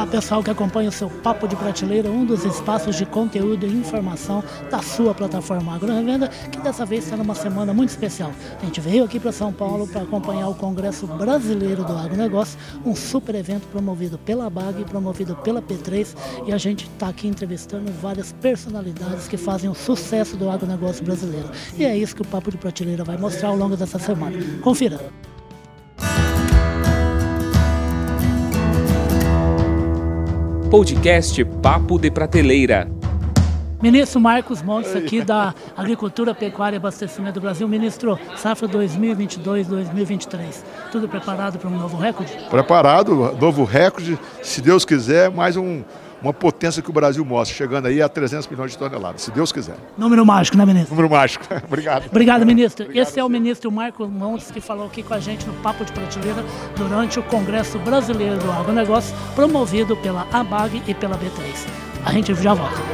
Olá, pessoal que acompanha o seu Papo de Prateleira, um dos espaços de conteúdo e informação da sua plataforma Agro Revenda, que dessa vez está numa semana muito especial. A gente veio aqui para São Paulo para acompanhar o Congresso Brasileiro do Agronegócio, um super evento promovido pela BAG e promovido pela P3, e a gente está aqui entrevistando várias personalidades que fazem o sucesso do agronegócio brasileiro. E é isso que o Papo de Prateleira vai mostrar ao longo dessa semana. Confira! Podcast Papo de Prateleira. Ministro Marcos Montes, aqui da Agricultura, Pecuária e Abastecimento do Brasil. Ministro, safra 2022-2023. Tudo preparado para um novo recorde? Preparado, novo recorde. Se Deus quiser, mais um, uma potência que o Brasil mostra, chegando aí a 300 milhões de toneladas, se Deus quiser. Número mágico, né, ministro? Número mágico. Obrigado. Obrigado, ministro. Obrigado, Esse é o ministro Marcos Montes que falou aqui com a gente no Papo de Prateleira durante o Congresso Brasileiro do Agronegócio, promovido pela ABAG e pela B3. A gente já volta.